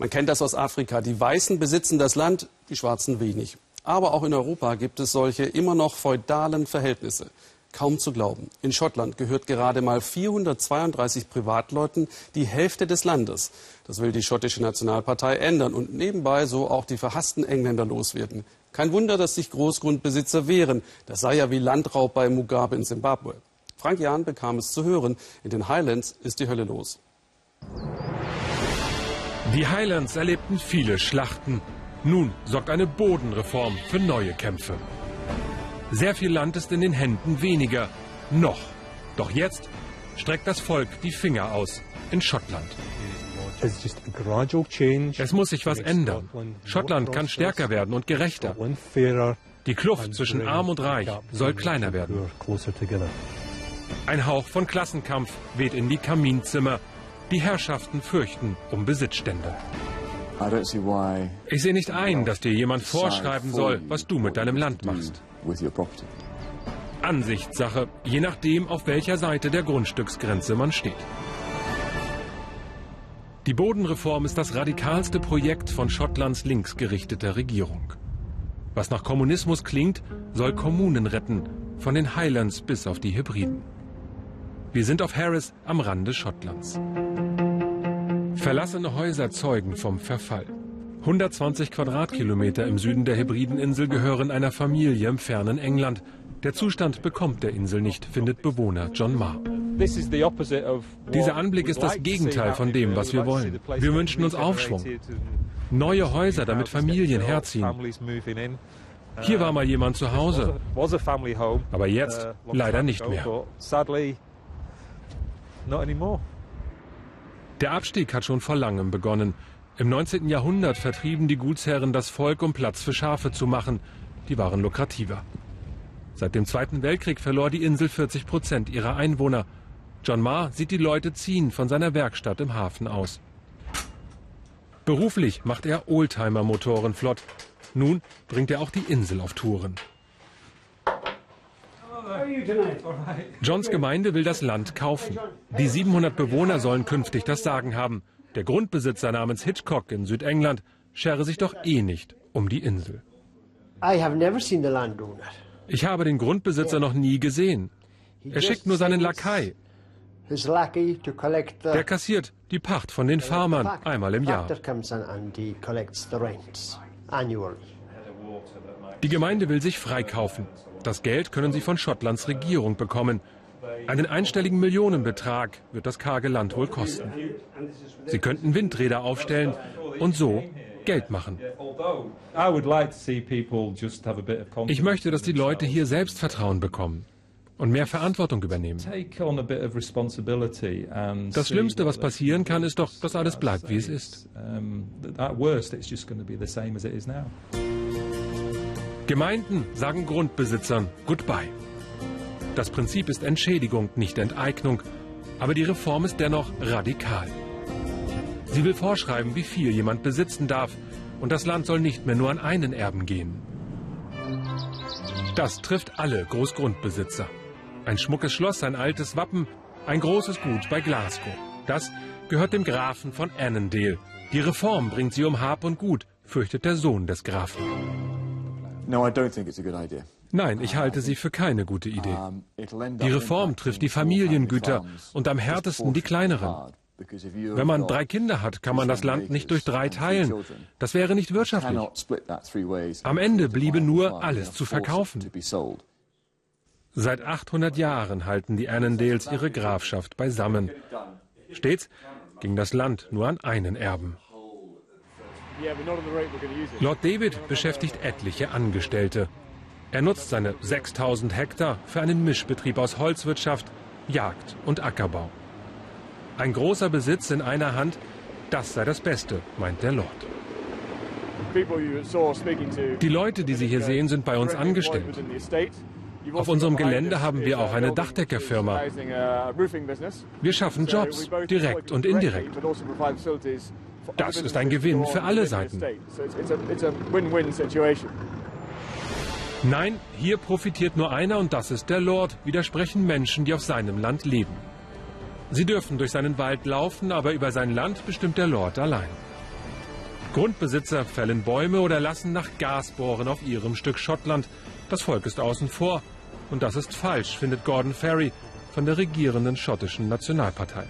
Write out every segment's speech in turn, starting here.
Man kennt das aus Afrika. Die Weißen besitzen das Land, die Schwarzen wenig. Aber auch in Europa gibt es solche immer noch feudalen Verhältnisse. Kaum zu glauben. In Schottland gehört gerade mal 432 Privatleuten die Hälfte des Landes. Das will die schottische Nationalpartei ändern und nebenbei so auch die verhassten Engländer loswerden. Kein Wunder, dass sich Großgrundbesitzer wehren. Das sei ja wie Landraub bei Mugabe in Simbabwe. Frank Jahn bekam es zu hören. In den Highlands ist die Hölle los. Die Highlands erlebten viele Schlachten. Nun sorgt eine Bodenreform für neue Kämpfe. Sehr viel Land ist in den Händen weniger. Noch. Doch jetzt streckt das Volk die Finger aus. In Schottland. Es muss sich was ändern. Schottland kann stärker werden und gerechter. Die Kluft zwischen Arm und Reich soll kleiner werden. Ein Hauch von Klassenkampf weht in die Kaminzimmer. Die Herrschaften fürchten um Besitzstände. Ich sehe nicht ein, dass dir jemand vorschreiben soll, was du mit deinem Land machst. Ansichtssache, je nachdem, auf welcher Seite der Grundstücksgrenze man steht. Die Bodenreform ist das radikalste Projekt von Schottlands linksgerichteter Regierung. Was nach Kommunismus klingt, soll Kommunen retten, von den Highlands bis auf die Hybriden. Wir sind auf Harris am Rande Schottlands. Verlassene Häuser zeugen vom Verfall. 120 Quadratkilometer im Süden der Hebrideninsel gehören einer Familie im fernen England. Der Zustand bekommt der Insel nicht, findet Bewohner John Marr. Dieser Anblick ist das Gegenteil von dem, was wir wollen. Wir wünschen uns Aufschwung. Neue Häuser, damit Familien herziehen. Hier war mal jemand zu Hause, aber jetzt leider nicht mehr. Der Abstieg hat schon vor langem begonnen. Im 19. Jahrhundert vertrieben die Gutsherren das Volk, um Platz für Schafe zu machen. Die waren lukrativer. Seit dem Zweiten Weltkrieg verlor die Insel 40 Prozent ihrer Einwohner. John Marr sieht die Leute ziehen von seiner Werkstatt im Hafen aus. Beruflich macht er Oldtimer-Motoren flott. Nun bringt er auch die Insel auf Touren. Johns Gemeinde will das Land kaufen. Die 700 Bewohner sollen künftig das Sagen haben. Der Grundbesitzer namens Hitchcock in Südengland schere sich doch eh nicht um die Insel. Ich habe den Grundbesitzer noch nie gesehen. Er schickt nur seinen Lakai. Der kassiert die Pacht von den Farmern einmal im Jahr. Die Gemeinde will sich freikaufen. Das Geld können sie von Schottlands Regierung bekommen. Einen einstelligen Millionenbetrag wird das karge Land wohl kosten. Sie könnten Windräder aufstellen und so Geld machen. Ich möchte, dass die Leute hier Selbstvertrauen bekommen und mehr Verantwortung übernehmen. Das Schlimmste, was passieren kann, ist doch, dass alles bleibt, wie es ist. Gemeinden sagen Grundbesitzern Goodbye. Das Prinzip ist Entschädigung, nicht Enteignung. Aber die Reform ist dennoch radikal. Sie will vorschreiben, wie viel jemand besitzen darf. Und das Land soll nicht mehr nur an einen Erben gehen. Das trifft alle Großgrundbesitzer. Ein schmuckes Schloss, ein altes Wappen, ein großes Gut bei Glasgow. Das gehört dem Grafen von Annandale. Die Reform bringt sie um Hab und Gut, fürchtet der Sohn des Grafen. Nein, ich halte sie für keine gute Idee. Die Reform trifft die Familiengüter und am härtesten die kleineren. Wenn man drei Kinder hat, kann man das Land nicht durch drei teilen. Das wäre nicht wirtschaftlich. Am Ende bliebe nur alles zu verkaufen. Seit 800 Jahren halten die Annandales ihre Grafschaft beisammen. Stets ging das Land nur an einen Erben. Lord David beschäftigt etliche Angestellte. Er nutzt seine 6000 Hektar für einen Mischbetrieb aus Holzwirtschaft, Jagd und Ackerbau. Ein großer Besitz in einer Hand, das sei das Beste, meint der Lord. Die Leute, die Sie hier sehen, sind bei uns angestellt. Auf unserem Gelände haben wir auch eine Dachdeckerfirma. Wir schaffen Jobs, direkt und indirekt. Das ist ein Gewinn für alle Seiten. Nein, hier profitiert nur einer und das ist der Lord, widersprechen Menschen, die auf seinem Land leben. Sie dürfen durch seinen Wald laufen, aber über sein Land bestimmt der Lord allein. Grundbesitzer fällen Bäume oder lassen nach Gas bohren auf ihrem Stück Schottland. Das Volk ist außen vor. Und das ist falsch, findet Gordon Ferry von der regierenden schottischen Nationalpartei.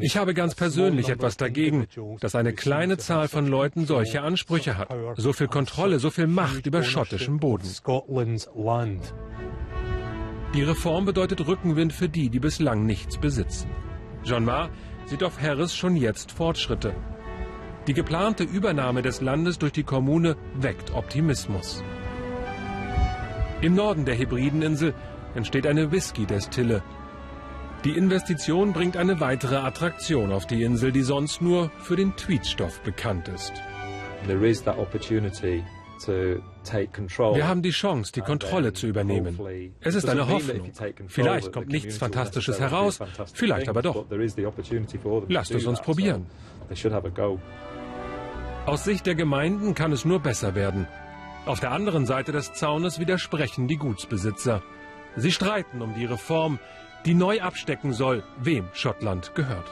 Ich habe ganz persönlich etwas dagegen, dass eine kleine Zahl von Leuten solche Ansprüche hat. So viel Kontrolle, so viel Macht über schottischem Boden. Die Reform bedeutet Rückenwind für die, die bislang nichts besitzen. John Marr sieht auf Harris schon jetzt Fortschritte. Die geplante Übernahme des Landes durch die Kommune weckt Optimismus. Im Norden der Hebrideninsel entsteht eine Whisky-Destille. Die Investition bringt eine weitere Attraktion auf die Insel, die sonst nur für den Tweetstoff bekannt ist. Wir haben die Chance, die Kontrolle zu übernehmen. Es ist eine Hoffnung. Vielleicht kommt nichts Fantastisches heraus, vielleicht aber doch. Lasst es uns probieren. Aus Sicht der Gemeinden kann es nur besser werden. Auf der anderen Seite des Zaunes widersprechen die Gutsbesitzer. Sie streiten um die Reform, die neu abstecken soll, wem Schottland gehört.